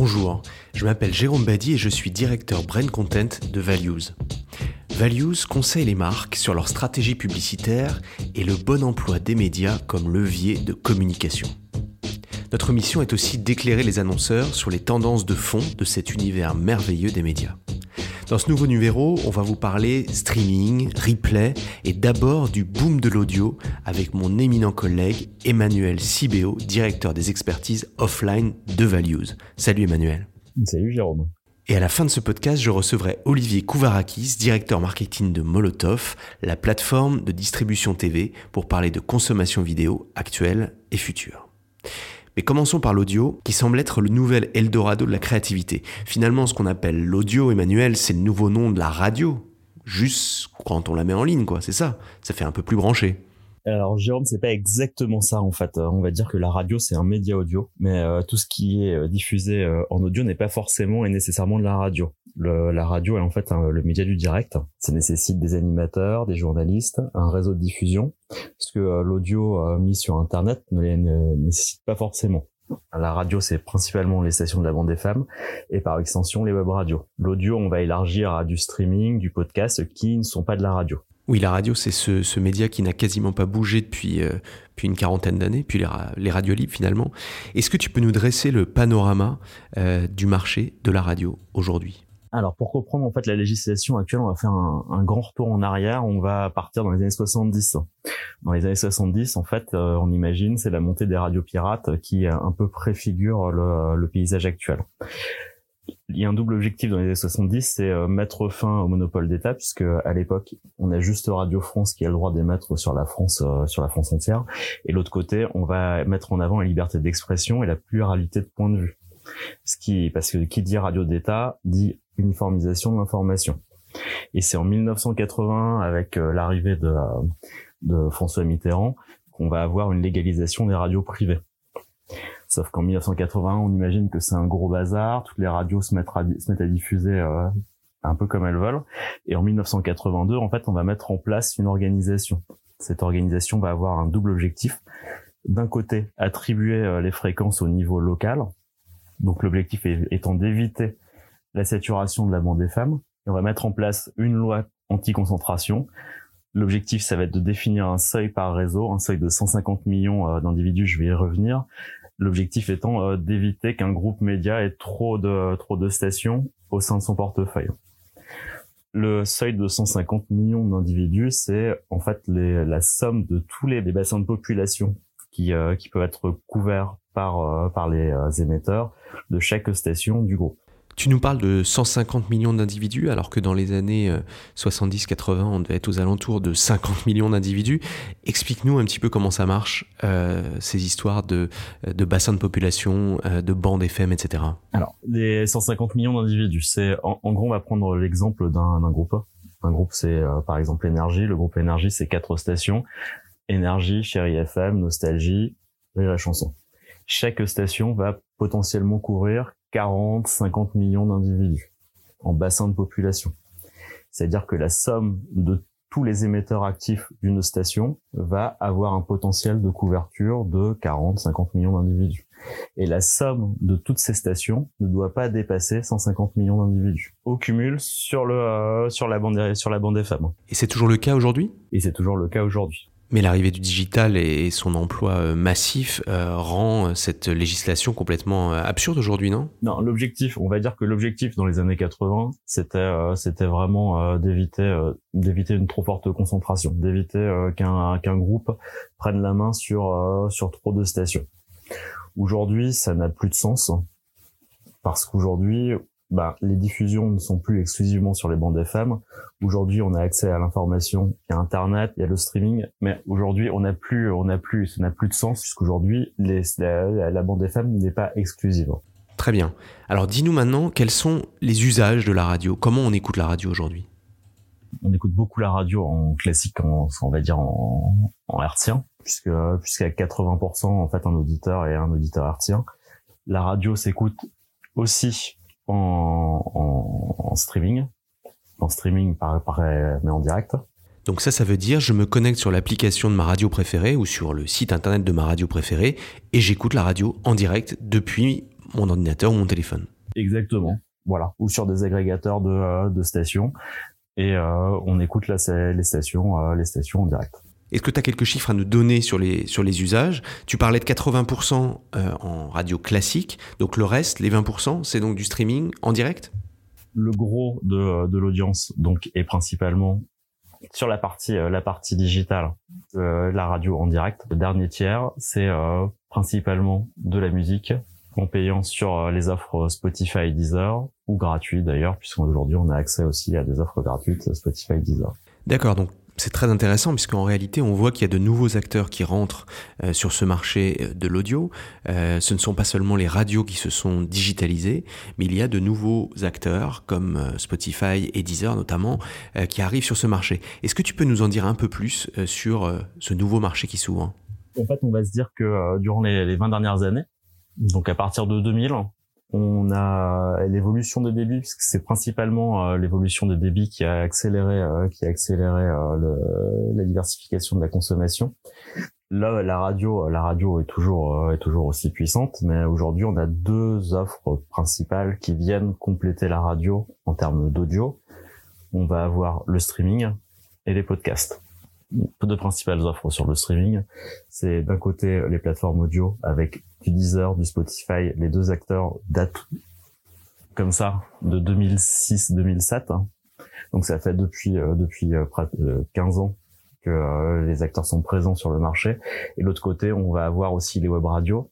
Bonjour, je m'appelle Jérôme Badi et je suis directeur Brain Content de Values. Values conseille les marques sur leur stratégie publicitaire et le bon emploi des médias comme levier de communication. Notre mission est aussi d'éclairer les annonceurs sur les tendances de fond de cet univers merveilleux des médias. Dans ce nouveau numéro, on va vous parler streaming, replay et d'abord du boom de l'audio avec mon éminent collègue Emmanuel Sibéo, directeur des expertises offline de Values. Salut Emmanuel. Salut Jérôme. Et à la fin de ce podcast, je recevrai Olivier Kouvarakis, directeur marketing de Molotov, la plateforme de distribution TV, pour parler de consommation vidéo actuelle et future. Mais commençons par l'audio, qui semble être le nouvel Eldorado de la créativité. Finalement, ce qu'on appelle l'audio, Emmanuel, c'est le nouveau nom de la radio. Juste quand on la met en ligne, quoi, c'est ça. Ça fait un peu plus branché. Alors Jérôme, c'est pas exactement ça en fait. Euh, on va dire que la radio c'est un média audio, mais euh, tout ce qui est euh, diffusé en audio n'est pas forcément et nécessairement de la radio. La radio est en fait le média du direct. Ça nécessite des animateurs, des journalistes, un réseau de diffusion, parce que l'audio mis sur Internet ne, ne nécessite pas forcément. La radio, c'est principalement les stations de la bande des femmes et par extension les web radios. L'audio, on va élargir à du streaming, du podcast qui ne sont pas de la radio. Oui, la radio, c'est ce, média qui n'a quasiment pas bougé depuis, euh, une quarantaine d'années, puis les, radios libres finalement. Est-ce que tu peux nous dresser le panorama euh, du marché de la radio aujourd'hui? Alors pour comprendre en fait la législation actuelle, on va faire un, grand retour en arrière. On va partir dans les années 70. Dans les années 70, en fait, euh, on imagine c'est la montée des radios pirates qui un peu préfigure le paysage actuel il y a un double objectif dans les années 70, c'est euh, mettre fin au monopole d'État, puisque à l'époque, on a juste Radio France qui a le droit d'émettre sur la France, euh, sur la France entière, et l'autre côté, on va mettre en avant la liberté d'expression et la pluralité de points de vue. Ce qui, parce que qui dit radio d'État dit uniformisation de l'information. Et c'est en 1980, avec euh, l'arrivée de, de François Mitterrand, qu'on va avoir une légalisation des radios privées. Sauf qu'en 1980, on imagine que c'est un gros bazar, toutes les radios se mettent à, se mettent à diffuser euh, un peu comme elles veulent. Et en 1982, en fait, on va mettre en place une organisation. Cette organisation va avoir un double objectif. D'un côté, attribuer euh, les fréquences au niveau local. Donc l'objectif étant d'éviter la saturation de la bande des femmes. On va mettre en place une loi anti-concentration. L'objectif, ça va être de définir un seuil par réseau, un seuil de 150 millions euh, d'individus, je vais y revenir, L'objectif étant euh, d'éviter qu'un groupe média ait trop de, trop de stations au sein de son portefeuille. Le seuil de 150 millions d'individus, c'est en fait la somme de tous les, les bassins de population qui, euh, qui peuvent être couverts par, euh, par les émetteurs de chaque station du groupe. Tu nous parles de 150 millions d'individus, alors que dans les années 70-80, euh, on devait être aux alentours de 50 millions d'individus. Explique-nous un petit peu comment ça marche, euh, ces histoires de, de bassins de population, euh, de bandes FM, etc. Alors, les 150 millions d'individus, c'est en, gros, on va prendre l'exemple d'un groupe. Un groupe, c'est par exemple Énergie. Le groupe Énergie, c'est quatre stations. Énergie, Chérie FM, Nostalgie, et la chanson. Chaque station va potentiellement couvrir 40, 50 millions d'individus en bassin de population. C'est-à-dire que la somme de tous les émetteurs actifs d'une station va avoir un potentiel de couverture de 40, 50 millions d'individus. Et la somme de toutes ces stations ne doit pas dépasser 150 millions d'individus au cumul sur le euh, sur la bande sur la bande des femmes. Et c'est toujours le cas aujourd'hui? Et c'est toujours le cas aujourd'hui. Mais l'arrivée du digital et son emploi euh, massif euh, rend euh, cette législation complètement absurde aujourd'hui, non? Non, l'objectif, on va dire que l'objectif dans les années 80, c'était c'était vraiment d'éviter d'éviter une trop forte concentration, d'éviter qu'un qu'un groupe prenne la main sur sur trop de stations. Aujourd'hui, ça n'a plus de sens parce qu'aujourd'hui, bah, les diffusions ne sont plus exclusivement sur les bandes FM. Aujourd'hui, on a accès à l'information, il y a Internet, il y a le streaming, mais aujourd'hui, on n'a plus, on n'a plus, ça n'a plus de sens puisqu'aujourd'hui, la, la bande FM n'est pas exclusive. Très bien. Alors, dis-nous maintenant quels sont les usages de la radio? Comment on écoute la radio aujourd'hui? On écoute beaucoup la radio en classique, en, on va dire en, en hertzien, puisque puisqu'à 80% en fait un auditeur est un auditeur hertzien. La radio s'écoute aussi en, en, streaming, en streaming par, par, mais en direct. Donc ça, ça veut dire je me connecte sur l'application de ma radio préférée ou sur le site internet de ma radio préférée et j'écoute la radio en direct depuis mon ordinateur ou mon téléphone. Exactement. Voilà. Ou sur des agrégateurs de, de stations. Et on écoute les stations, les stations en direct. Est-ce que tu as quelques chiffres à nous donner sur les, sur les usages? Tu parlais de 80% en radio classique, donc le reste, les 20%, c'est donc du streaming en direct? Le gros de, de l'audience donc est principalement sur la partie euh, la partie digitale de la radio en direct. Le dernier tiers, c'est euh, principalement de la musique en payant sur euh, les offres Spotify, Deezer ou gratuit d'ailleurs, puisqu'aujourd'hui on a accès aussi à des offres gratuites Spotify, Deezer. D'accord, donc c'est très intéressant puisqu'en réalité, on voit qu'il y a de nouveaux acteurs qui rentrent euh, sur ce marché euh, de l'audio. Euh, ce ne sont pas seulement les radios qui se sont digitalisées, mais il y a de nouveaux acteurs comme Spotify et Deezer notamment qui arrivent sur ce marché. Est-ce que tu peux nous en dire un peu plus sur ce nouveau marché qui s'ouvre? En fait, on va se dire que durant les, les 20 dernières années, donc à partir de 2000, on a l'évolution des débits, puisque c'est principalement euh, l'évolution des débits qui a accéléré, euh, qui a accéléré euh, le, la diversification de la consommation. Là, la radio, la radio est toujours est toujours aussi puissante, mais aujourd'hui, on a deux offres principales qui viennent compléter la radio en termes d'audio. On va avoir le streaming et les podcasts deux principales offres sur le streaming. C'est d'un côté les plateformes audio avec du Deezer, du Spotify. Les deux acteurs datent comme ça de 2006-2007. Hein. Donc ça fait depuis euh, depuis euh, près de 15 ans que euh, les acteurs sont présents sur le marché. Et l'autre côté, on va avoir aussi les web radios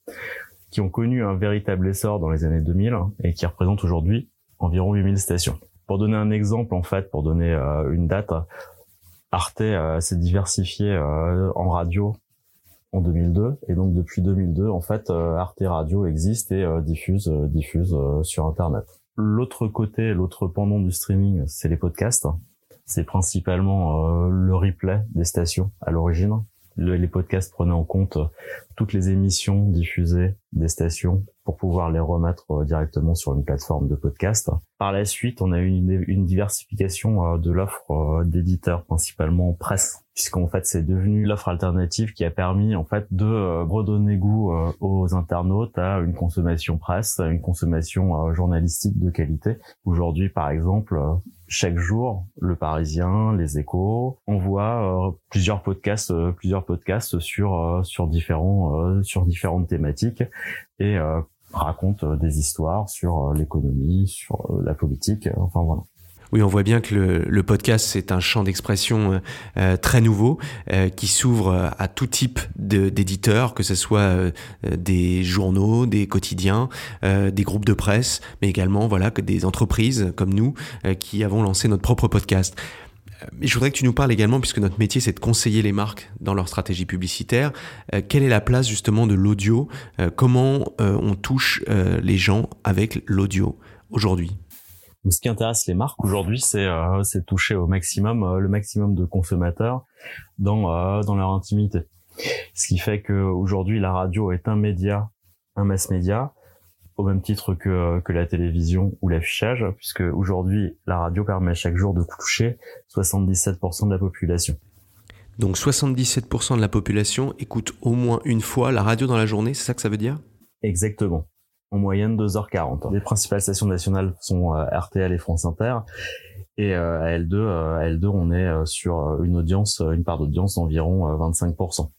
qui ont connu un véritable essor dans les années 2000 hein, et qui représentent aujourd'hui environ 8000 stations. Pour donner un exemple, en fait, pour donner une date, Arte euh, s'est diversifié euh, en radio en 2002 et donc depuis 2002 en fait euh, Arte Radio existe et diffuse diffuse sur internet. L'autre côté, l'autre pendant du streaming, c'est les podcasts. C'est principalement le replay des stations à l'origine. les podcasts prenaient en compte toutes les émissions diffusées des stations pour pouvoir les remettre euh, directement sur une plateforme de podcast. Par la suite, on a eu une, diversification euh, de l'offre euh, d'éditeurs, principalement presse, puisqu'en fait c'est devenu l'offre alternative qui a permis en fait de redonner goût aux internautes à une consommation presse, à une consommation journalistique de qualité. Aujourd'hui, par exemple, chaque jour, Le Parisien, Les Échos, on voit plusieurs podcasts, plusieurs podcasts sur sur différents sur différentes thématiques et raconte euh, des histoires sur euh, l'économie, sur euh, la politique, enfin voilà. Oui, on voit bien que le, podcast, c'est un champ d'expression très nouveau qui s'ouvre à tout type d'éditeurs, que ce soit des journaux, des quotidiens, des groupes de presse, mais également voilà que des entreprises comme nous qui avons lancé notre propre podcast. Mais je voudrais que tu nous parles également, puisque notre métier c'est de conseiller les marques dans leur stratégie publicitaire, euh, quelle est la place justement de l'audio? Euh, Comment euh, on touche les gens avec l'audio aujourd'hui? Ce qui intéresse les marques aujourd'hui, c'est c'est toucher au maximum le maximum de consommateurs dans dans leur intimité. Ce qui fait que aujourd'hui la radio est un média, un mass média au même titre que, que la télévision ou l'affichage, puisque aujourd'hui, la radio permet chaque jour de toucher 77% de la population. Donc 77% de la population écoute au moins une fois la radio dans la journée, c'est ça que ça veut dire? Exactement. En moyenne 2h40. Les principales stations nationales sont euh, RTL et France Inter. Et euh, à L2, euh, à L2, on est sur une audience, une part d'audience d'environ 25%.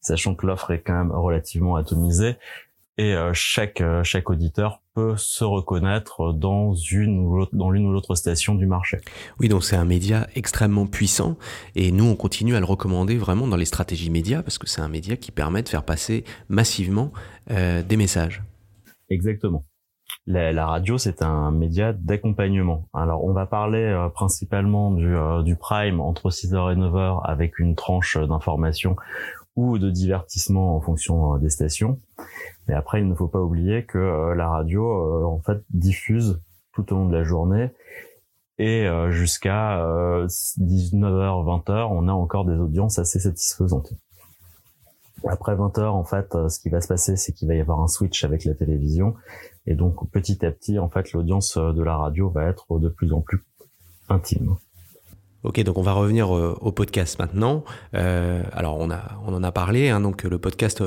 Sachant que l'offre est quand même relativement atomisée, et euh, chaque euh, chaque auditeur peut se reconnaître dans une ou dans l'une ou l'autre station du marché. Oui, donc c'est un média extrêmement puissant et nous on continue à le recommander vraiment dans les stratégies médias parce que c'est un média qui permet de faire passer massivement euh, des messages. Exactement. La, la radio, c'est un média d'accompagnement. Alors, on va parler euh, principalement du, du prime entre 6h et 9h avec une tranche d'information ou de divertissement en fonction des stations. Mais après, il ne faut pas oublier que euh, la radio, euh, en fait, diffuse tout au long de la journée et euh, jusqu'à 19h, 20h, on a encore des audiences assez satisfaisantes. Après 20h, en fait, ce qui va se passer, c'est qu'il va y avoir un switch avec la télévision, et donc petit à petit, en fait, l'audience de la radio va être de plus en plus intime. Ok, donc on va revenir au, podcast maintenant. alors on a, on en a parlé. Hein, donc le podcast,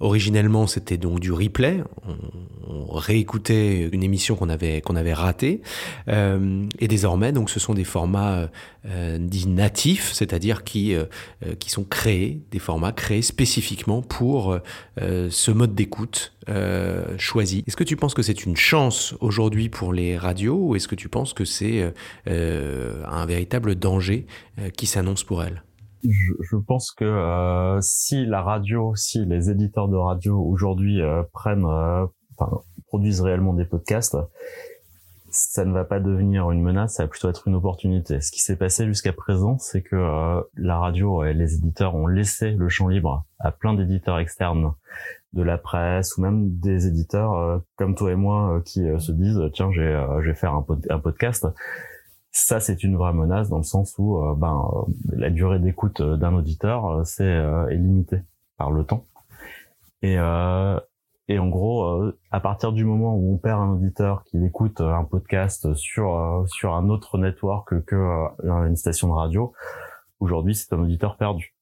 Originellement, c'était donc du replay. On, réécoutait une émission qu'on avait qu'on avait ratée. Euh, et désormais, donc, ce sont des formats euh, dits natifs, c'est-à-dire qui euh, qui sont créés, des formats créés spécifiquement pour ce mode d'écoute choisi. Est-ce que tu penses que c'est une chance aujourd'hui pour les radios, ou est-ce que tu penses que c'est un véritable danger qui s'annonce pour elles? Je, je, pense que euh, si la radio, si les éditeurs de radio aujourd'hui euh, prennent, euh, enfin, produisent réellement des podcasts, ça ne va pas devenir une menace, ça va plutôt être une opportunité. Ce qui s'est passé jusqu'à présent, c'est que euh, la radio et les éditeurs ont laissé le champ libre à plein d'éditeurs externes de la presse ou même des éditeurs comme toi et moi qui se disent tiens, je vais faire un, un podcast ça, c'est une vraie menace dans le sens où euh, ben, euh, la durée d'écoute euh, d'un auditeur c'est est limitée par le temps. Et, et en gros, à partir du moment où on perd un auditeur qui écoute un podcast sur sur un autre network que une station de radio, aujourd'hui c'est un auditeur perdu.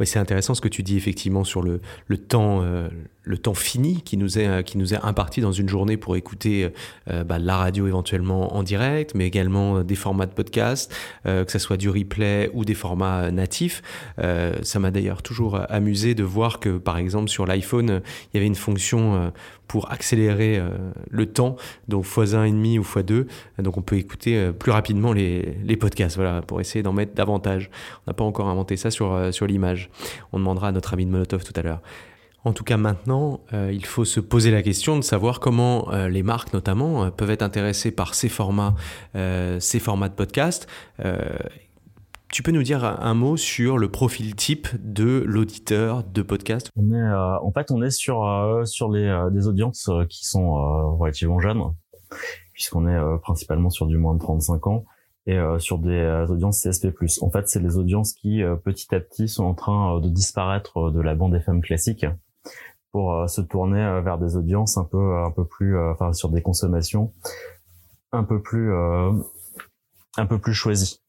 Oui, c'est intéressant ce que tu dis effectivement sur le, le temps, euh, le temps fini qui nous est qui nous est imparti dans une journée pour écouter euh, bah, la radio éventuellement en direct, mais également des formats de podcast, euh, que ce soit du replay ou des formats natifs. ça m'a d'ailleurs toujours amusé de voir que par exemple sur l'iPhone, il y avait une fonction pour accélérer euh, le temps, donc x1,5 ou x2. Donc on peut écouter euh, plus rapidement les, les podcasts, voilà, pour essayer d'en mettre davantage. On n'a pas encore inventé ça sur, euh, sur l'image. On demandera à notre ami de Molotov tout à l'heure. En tout cas, maintenant, il faut se poser la question de savoir comment les marques, notamment, peuvent être intéressées par ces formats, ces formats de podcast tu peux nous dire un mot sur le profil type de l'auditeur de podcast? On est, euh, en fait, on est sur euh, sur les euh, des audiences qui sont relativement jeunes, puisqu'on est principalement sur du moins de 35 ans et sur des audiences CSP+. En fait, c'est les audiences qui petit à petit sont en train de disparaître de la bande FM classique pour se tourner vers des audiences un peu un peu plus, enfin sur des consommations un peu plus un peu plus choisies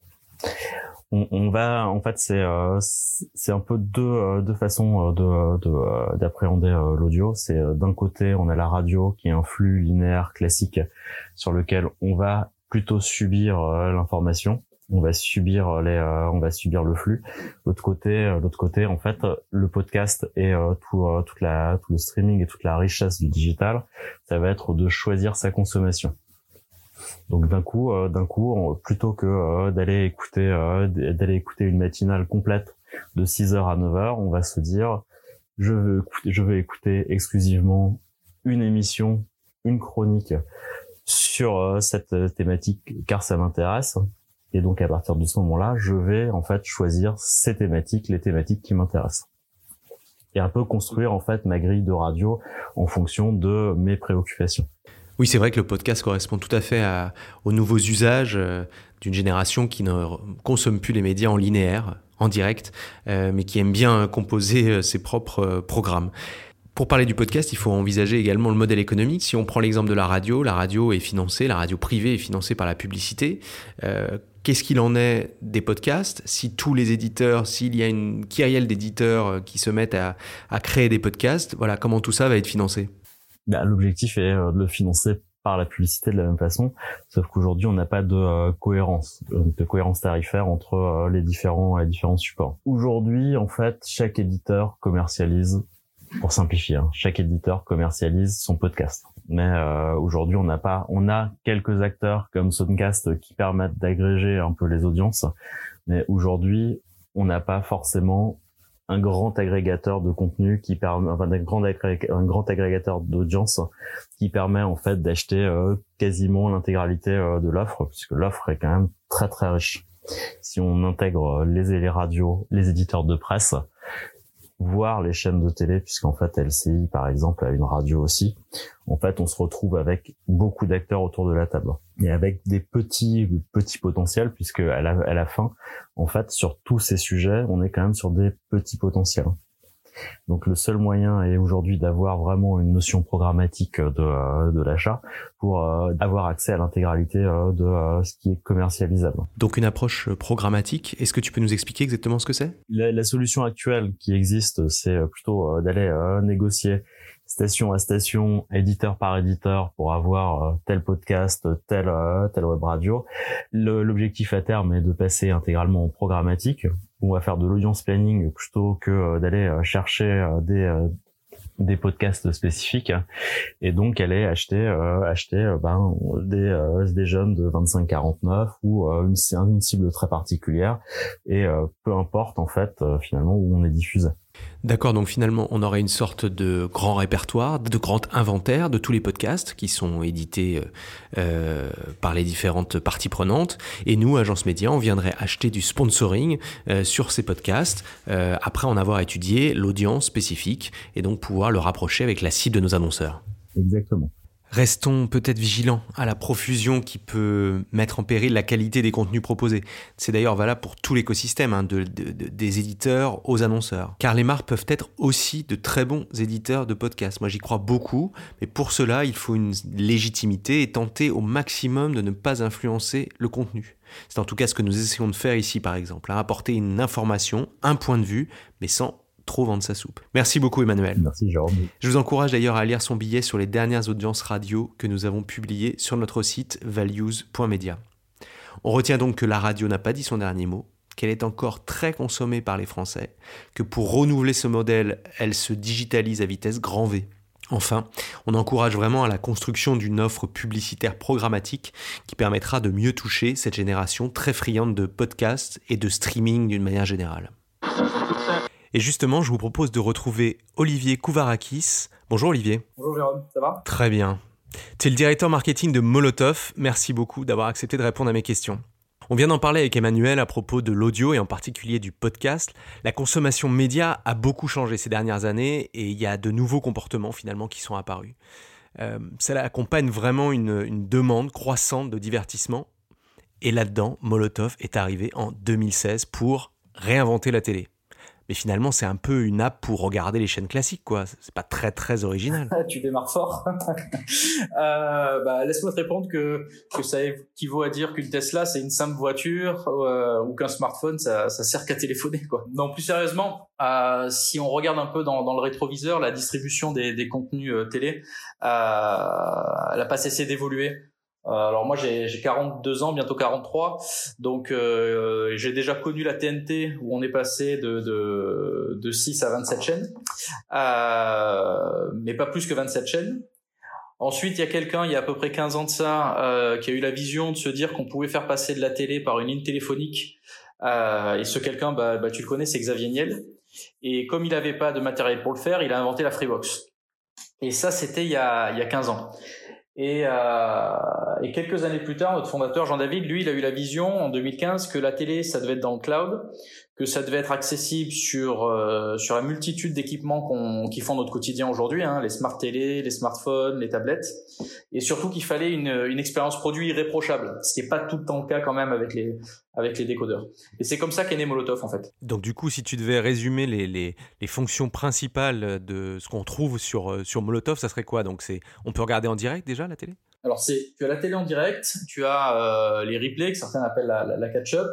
on, on, va en fait c'est euh, c'est un peu deux euh, deux façons euh, de d'appréhender l'audio. C'est d'un côté on a la radio qui est un flux linéaire classique sur lequel on va plutôt subir l'information. On va subir les on va subir le flux. L'autre côté l'autre côté en fait le podcast et tout toute la tout le streaming et toute la richesse du digital ça va être de choisir sa consommation donc d'un coup, euh, d'un coup, plutôt que euh, d'aller écouter euh, d'aller écouter une matinale complète de 6h à 9h, on va se dire je veux je vais écouter exclusivement une émission, une chronique sur cette thématique car ça m'intéresse. Et donc à partir de ce moment-là, je vais en fait choisir ces thématiques, les thématiques qui m'intéressent. Et un peu construire en fait ma grille de radio en fonction de mes préoccupations. Oui, c'est vrai que le podcast correspond tout à fait aux nouveaux usages euh, d'une génération qui ne consomme plus les médias en linéaire, en direct, euh, mais qui aime bien composer euh, ses propres programmes. Pour parler du podcast, il faut envisager également le modèle économique. Si on prend l'exemple de la radio, la radio est financée, la radio privée est financée par la publicité. Qu'est-ce qu'il en est des podcasts? Si tous les éditeurs, s'il y a une kyrielle d'éditeurs qui se mettent à, à créer des podcasts, voilà, comment tout ça va être financé? Bah, l'objectif est euh, de le financer par la publicité de la même façon, sauf qu'aujourd'hui on n'a pas de euh, cohérence, de cohérence tarifaire entre euh, les différents les différents supports. Aujourd'hui, en fait, chaque éditeur commercialise, pour simplifier, hein, chaque éditeur commercialise son podcast. Mais aujourd'hui, on n'a pas, on a quelques acteurs comme Soundcast qui permettent d'agréger un peu les audiences, mais aujourd'hui, on n'a pas forcément un grand agrégateur de contenu qui permet, enfin, un grand, agrégateur d'audience qui permet en fait d'acheter euh, quasiment l'intégralité euh, de l'offre, puisque l'offre est quand même très très riche. Si on intègre les, les radios, les éditeurs de presse, voir les chaînes de télé, puisqu'en fait LCI par exemple a une radio aussi, en fait on se retrouve avec beaucoup d'acteurs autour de la table et avec des petits petits potentiels, puisque à la, à la fin, en fait sur tous ces sujets, on est quand même sur des petits potentiels. Donc le seul moyen est aujourd'hui d'avoir vraiment une notion programmatique de, de l'achat pour avoir accès à l'intégralité de ce qui est commercialisable. Donc une approche programmatique, est-ce que tu peux nous expliquer exactement ce que c'est? La, la, solution actuelle qui existe, c'est plutôt d'aller négocier station à station, éditeur par éditeur pour avoir euh, tel podcast, tel euh, tel web radio. L'objectif à terme est de passer intégralement en programmatique. On va faire de l'audience planning plutôt que euh, d'aller chercher des des podcasts spécifiques et donc est acheter acheter ben des des jeunes de 25-49 ou une, une cible très particulière et peu importe en fait finalement où on est diffusé. D'accord, donc finalement, on aurait une sorte de grand répertoire, de grand inventaire de tous les podcasts qui sont édités euh, euh, par les différentes parties prenantes. Et nous, agence média, on viendrait acheter du sponsoring euh, sur ces podcasts, après en avoir étudié l'audience spécifique, et donc pouvoir le rapprocher avec la cible de nos annonceurs. Exactement. Restons peut-être vigilants à la profusion qui peut mettre en péril la qualité des contenus proposés. C'est d'ailleurs valable pour tout l'écosystème, hein, des éditeurs aux annonceurs. Car les marques peuvent être aussi de très bons éditeurs de podcasts. Moi j'y crois beaucoup, mais pour cela il faut une légitimité et tenter au maximum de ne pas influencer le contenu. C'est en tout cas ce que nous essayons de faire ici par exemple, hein, apporter une information, un point de vue, mais sans trop vendre sa soupe. Merci beaucoup Emmanuel. Merci Jérôme. Je vous encourage d'ailleurs à lire son billet sur les dernières audiences radio que nous avons publiées sur notre site values.media. On retient donc que la radio n'a pas dit son dernier mot, qu'elle est encore très consommée par les Français, que pour renouveler ce modèle, elle se digitalise à vitesse grand V. Enfin, on encourage vraiment à la construction d'une offre publicitaire programmatique qui permettra de mieux toucher cette génération très friande de podcasts et de streaming d'une manière générale. Et justement, je vous propose de retrouver Olivier Kouvarakis. Bonjour Olivier. Bonjour Jérôme, ça va? Très bien. Tu es le directeur marketing de Molotov. Merci beaucoup d'avoir accepté de répondre à mes questions. On vient d'en parler avec Emmanuel à propos de l'audio et en particulier du podcast. La consommation média a beaucoup changé ces dernières années et il y a de nouveaux comportements finalement qui sont apparus. Euh, cela accompagne vraiment une, une demande croissante de divertissement. Et là-dedans, Molotov est arrivé en 2016 pour réinventer la télé mais finalement c'est un peu une app pour regarder les chaînes classiques quoi. C'est pas très très original. Tu démarres fort. Euh, bah, laisse-moi te répondre que ça équivaut à dire qu'une Tesla c'est une simple voiture euh, ou qu'un smartphone ça, sert qu'à téléphoner quoi. Non plus sérieusement euh, si on regarde un peu dans, le rétroviseur la distribution des, des contenus euh, télé elle a pas cessé d'évoluer alors moi j'ai 42 ans, bientôt 43, donc euh, j'ai déjà connu la TNT où on est passé de, de, de 6 à 27 chaînes, euh, mais pas plus que 27 chaînes. Ensuite, il y a quelqu'un, il y a à peu près 15 ans de ça, euh, qui a eu la vision de se dire qu'on pouvait faire passer de la télé par une ligne téléphonique. Euh, et ce quelqu'un, bah, bah, tu le connais, c'est Xavier Niel. Et comme il n'avait pas de matériel pour le faire, il a inventé la Freebox. Et ça, c'était il, y a, il y a 15 ans. Et, euh, et, quelques années plus tard, notre fondateur Jean-David, lui, il a eu la vision en 2015 que la télé, ça devait être dans le cloud, que ça devait être accessible sur euh, sur la multitude d'équipements qu'on, qui font notre quotidien aujourd'hui, hein, les smart télé, les smartphones, les tablettes, et surtout qu'il fallait une, une expérience produit irréprochable, ce n'est pas tout le temps le cas quand même avec les avec les décodeurs. Et c'est comme ça qu'est né Molotov en fait. Donc du coup, si tu devais résumer les, les, les fonctions principales de ce qu'on trouve sur sur Molotov, ça serait quoi? Donc c'est on peut regarder en direct déjà la télé? Alors c'est tu as la télé en direct, tu as euh, les replays que certains appellent la, la, catch-up,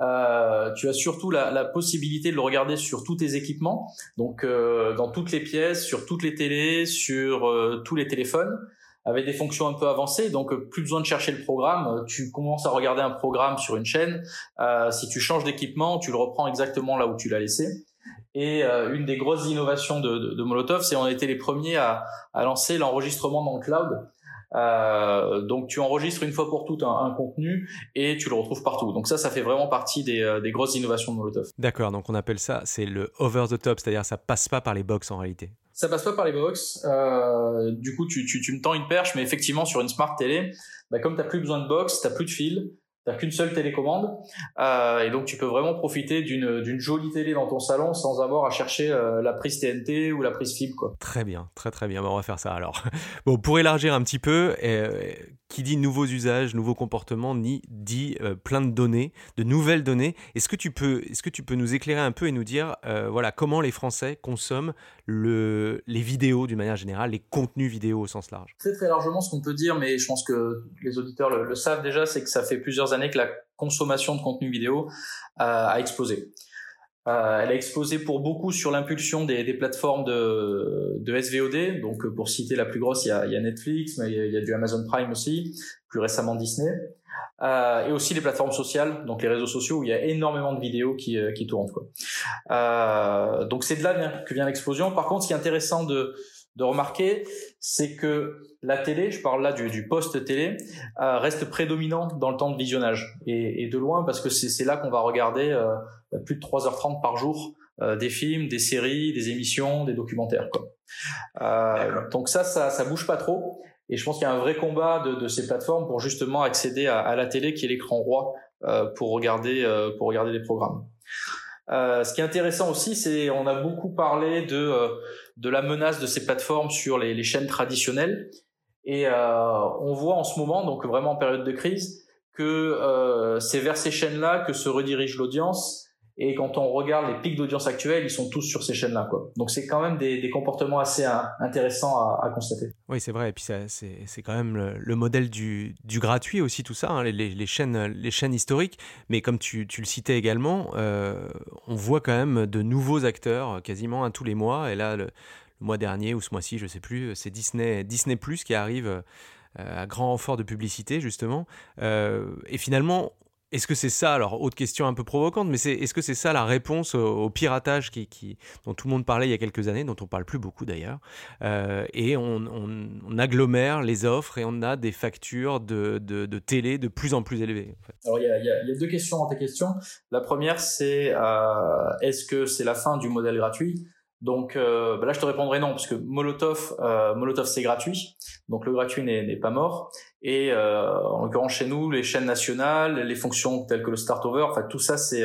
euh, tu as surtout la, la, possibilité de le regarder sur tous tes équipements, donc euh, dans toutes les pièces, sur toutes les télés, sur euh, tous les téléphones, avec des fonctions un peu avancées, donc euh, plus besoin de chercher le programme, tu commences à regarder un programme sur une chaîne, si tu changes d'équipement, tu le reprends exactement là où tu l'as laissé. Et une des grosses innovations de, de, de Molotov, c'est on a été les premiers à, à lancer l'enregistrement dans le cloud. Euh, donc tu enregistres une fois pour toutes un, contenu et tu le retrouves partout. Donc ça, ça fait vraiment partie des, euh, des grosses innovations de Molotov. D'accord, donc on appelle ça, c'est le over the top, c'est-à-dire ça passe pas par les box en réalité. Ça passe pas par les box. Euh, du coup, tu, tu, tu, me tends une perche, mais effectivement sur une smart télé, bah, comme t'as plus besoin de box, t'as plus de fil, T'as qu'une seule télécommande euh, et donc tu peux vraiment profiter d'une jolie télé dans ton salon sans avoir à chercher euh, la prise TNT ou la prise fibre. Très bien, très très bien. On va faire ça alors. Bon, pour élargir un petit peu, euh, qui dit nouveaux usages, nouveaux comportements, ni dit euh, plein de données, de nouvelles données. Est-ce que tu peux, est-ce que tu peux nous éclairer un peu et nous dire, euh, voilà, comment les Français consomment le, les vidéos d'une manière générale, les contenus vidéo au sens large? Très très largement, ce qu'on peut dire, mais je pense que les auditeurs le, savent déjà, c'est que ça fait plusieurs années que la consommation de contenu vidéo a explosé. Euh, elle a explosé pour beaucoup sur l'impulsion des, des, plateformes de, de, SVOD. Donc, pour citer la plus grosse, il y a, il y a Netflix, mais il y a, du Amazon Prime aussi, plus récemment Disney. Euh, et aussi les plateformes sociales, donc les réseaux sociaux où il y a énormément de vidéos qui, euh, qui tournent. Quoi. Euh, donc c'est de là que vient l'explosion. Par contre, ce qui est intéressant de, de remarquer, c'est que la télé, je parle là du, du post-télé, euh, reste prédominant dans le temps de visionnage. Et, et de loin, parce que c'est là qu'on va regarder euh, plus de 3h30 par jour euh, des films, des séries, des émissions, des documentaires. Quoi. Euh, donc ça, ça, ça bouge pas trop. Et je pense qu'il y a un vrai combat de, de, ces plateformes pour justement accéder à, à la télé, qui est l'écran roi, euh, pour regarder pour regarder les programmes. Ce qui est intéressant aussi, c'est on a beaucoup parlé de de la menace de ces plateformes sur les, les chaînes traditionnelles. Et on voit en ce moment, donc vraiment en période de crise, que c'est vers ces chaînes-là que se redirige l'audience et quand on regarde les pics d'audience actuels, ils sont tous sur ces chaînes-là. Donc c'est quand même des, des, comportements assez intéressants à, constater. Oui, c'est vrai. Et puis c'est quand même le, modèle du, du, gratuit aussi, tout ça, hein, les, les, chaînes, les chaînes historiques. Mais comme tu, tu le citais également, euh, on voit quand même de nouveaux acteurs quasiment un tous les mois. Et là, le, mois dernier ou ce mois-ci, je sais plus, c'est Disney, Disney Plus qui arrive euh, à grand renfort de publicité justement. Euh, et finalement, est-ce que c'est ça, alors autre question un peu provocante, mais c'est, est-ce que c'est ça la réponse au, piratage qui, qui, dont tout le monde parlait il y a quelques années, dont on parle plus beaucoup d'ailleurs, euh, et on, agglomère les offres et on a des factures de, de, télé de plus en plus élevées. Alors il y, a, il y, a, deux questions dans tes questions. La première c'est euh, est-ce que c'est la fin du modèle gratuit? Donc euh, bah là, je te répondrai non, parce que Molotov, euh, Molotov c'est gratuit, donc le gratuit n'est pas mort. Et euh, en l'occurrence chez nous, les chaînes nationales, les fonctions telles que le start over, enfin tout ça c'est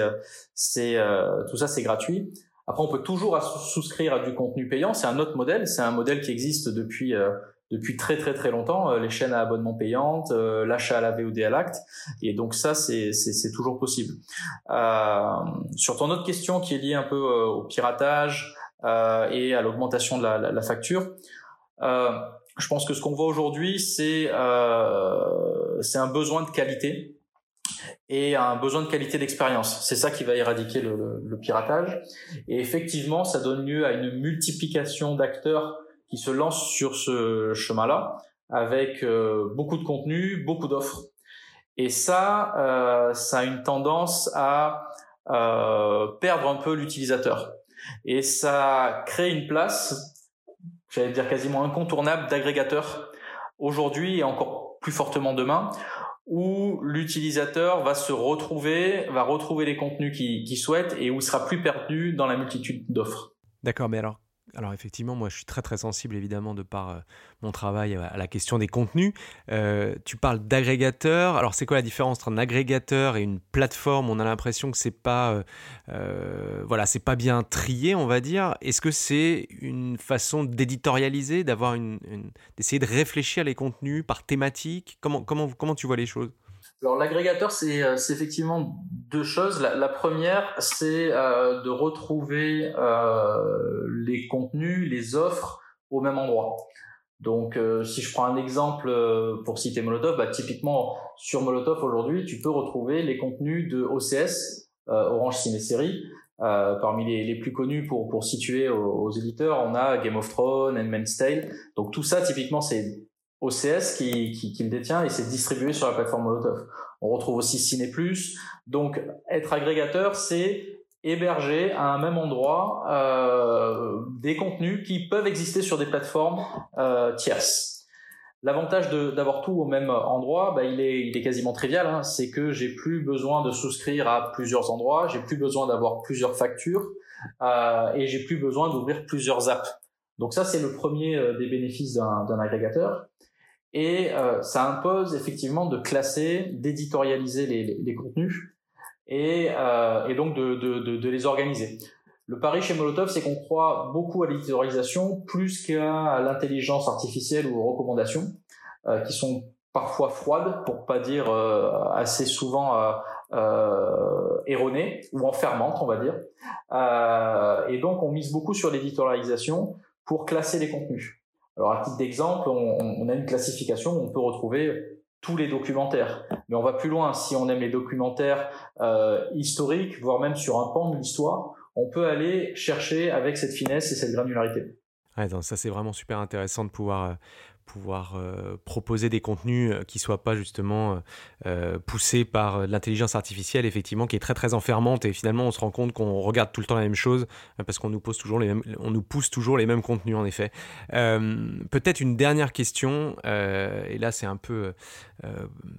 c'est tout ça c'est gratuit. Après, on peut toujours souscrire à du contenu payant. C'est un autre modèle. C'est un modèle qui existe depuis depuis très très très longtemps. les chaînes à abonnement payantes, l'achat à la VOD à l'acte. Et donc ça, c'est c'est toujours possible. sur ton autre question qui est liée un peu au piratage euh, et à l'augmentation de la, la, la facture. Euh, je pense que ce qu'on voit aujourd'hui, c'est euh, c'est un besoin de qualité et un besoin de qualité d'expérience. C'est ça qui va éradiquer le, le, le, piratage. Et effectivement, ça donne lieu à une multiplication d'acteurs qui se lancent sur ce chemin-là, avec euh, beaucoup de contenu, beaucoup d'offres. Et ça, euh, ça a une tendance à euh, perdre un peu l'utilisateur et ça crée une place, j'allais dire quasiment incontournable, d'agrégateur aujourd'hui et encore plus fortement demain, où l'utilisateur va se retrouver, va retrouver les contenus qu'il souhaite et où il sera plus perdu dans la multitude d'offres. D'accord, mais alors alors effectivement, moi je suis très très sensible évidemment de par euh, mon travail à la question des contenus. Euh, tu parles d'agrégateur. Alors c'est quoi la différence entre un agrégateur et une plateforme? On a l'impression que c'est pas euh, euh voilà c'est pas bien trié, on va dire. Est-ce que c'est une façon d'éditorialiser, d'essayer de réfléchir les contenus par thématique? Comment tu vois les choses? Alors l'agrégateur, c'est euh, effectivement deux choses. La, la première, c'est euh, de retrouver euh, les contenus, les offres au même endroit. Donc euh, si je prends un exemple euh, pour citer Molotov, bah, typiquement sur Molotov aujourd'hui, tu peux retrouver les contenus de OCS, Orange Ciné Série. parmi les, les, plus connus pour, pour situer aux, aux, éditeurs, on a Game of Thrones, Handmaid's Tale. Donc tout ça, typiquement, c'est OCS qui, qui, qui, le détient et c'est distribué sur la plateforme Molotov. On retrouve aussi Ciné+. Donc, être agrégateur, c'est héberger à un même endroit euh, des contenus qui peuvent exister sur des plateformes euh, tierces. L'avantage d'avoir tout au même endroit, bah, il, est, il est quasiment trivial. Hein. C'est que j'ai plus besoin de souscrire à plusieurs endroits, j'ai plus besoin d'avoir plusieurs factures euh, et j'ai plus besoin d'ouvrir plusieurs apps. Donc ça, c'est le premier euh, des bénéfices d'un agrégateur. Et euh, ça impose effectivement de classer, d'éditorialiser les, les, les, contenus et, euh, et donc de, de, de, de, les organiser. Le pari chez Molotov, c'est qu'on croit beaucoup à l'éditorialisation plus qu'à l'intelligence artificielle ou aux recommandations, euh, qui sont parfois froide, pour pas dire assez souvent erronée ou enfermante, on va dire. et donc, on mise beaucoup sur l'éditorialisation pour classer les contenus. Alors, à titre d'exemple, on, a une classification où on peut retrouver tous les documentaires. Mais on va plus loin. Si on aime les documentaires euh, historiques, voire même sur un pan de l'histoire, on peut aller chercher avec cette finesse et cette granularité. Ouais, ça c'est vraiment super intéressant de pouvoir euh, pouvoir euh, proposer des contenus euh, qui soient pas justement euh, poussés par l'intelligence artificielle effectivement qui est très très enfermante. Et finalement on se rend compte qu'on regarde tout le temps la même chose parce qu'on nous pose toujours les on nous pousse toujours les mêmes contenus en effet. Peut-être une dernière question et là c'est un peu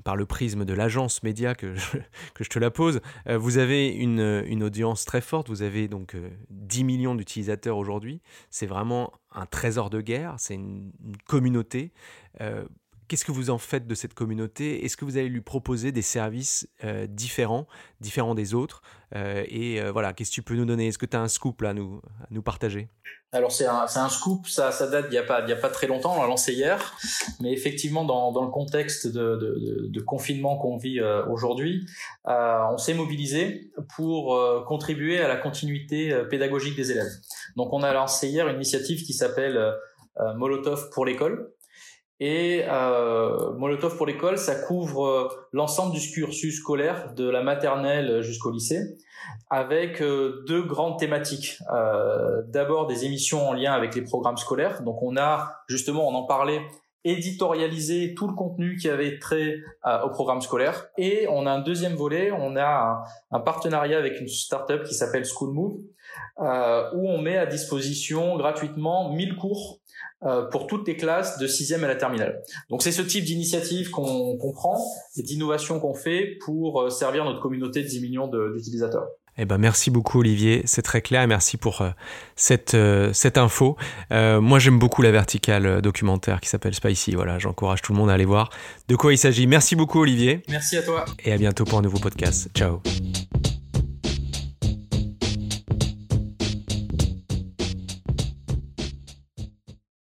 par le prisme de l'agence média que je, que je te la pose. Vous avez une, une audience très forte vous avez donc 10 millions d'utilisateurs aujourd'hui. C'est vraiment un trésor de guerre, c'est une, communauté. Euh, qu'est-ce que vous en faites de cette communauté? Est-ce que vous allez lui proposer des services euh, différents, différents des autres? Euh, Et voilà, qu'est-ce que tu peux nous donner? Est-ce que tu as un scoop à nous, partager? Alors c'est un, scoop, ça, date d'il n'y a, pas, il a pas très longtemps, on l'a lancé hier, mais effectivement dans, le contexte de, confinement qu'on vit euh, aujourd'hui, euh, on s'est mobilisé pour euh, contribuer à la continuité euh, pédagogique des élèves. Donc on a lancé hier une initiative qui s'appelle Molotov pour l'école, et euh, Molotov pour l'école, ça couvre l'ensemble du cursus scolaire de la maternelle jusqu'au lycée avec euh, deux grandes thématiques. Euh, D'abord des émissions en lien avec les programmes scolaires. Donc on a justement, on en parlait, éditorialisé tout le contenu qui avait trait euh, au programme scolaire. Et on a un deuxième volet, on a un, partenariat avec une startup qui s'appelle School Move, euh, où on met à disposition gratuitement 1000 cours euh, pour toutes les classes de sixième à la terminale. Donc c'est ce type d'initiative qu'on qu prend et d'innovation qu'on fait pour euh, servir notre communauté de 10 millions d'utilisateurs. Eh ben merci beaucoup Olivier, c'est très clair et merci pour euh, cette, euh, cette info. Euh, moi j'aime beaucoup la verticale documentaire qui s'appelle Spicy, voilà, j'encourage tout le monde à aller voir de quoi il s'agit. Merci beaucoup Olivier. Merci à toi. Et à bientôt pour un nouveau podcast. Ciao.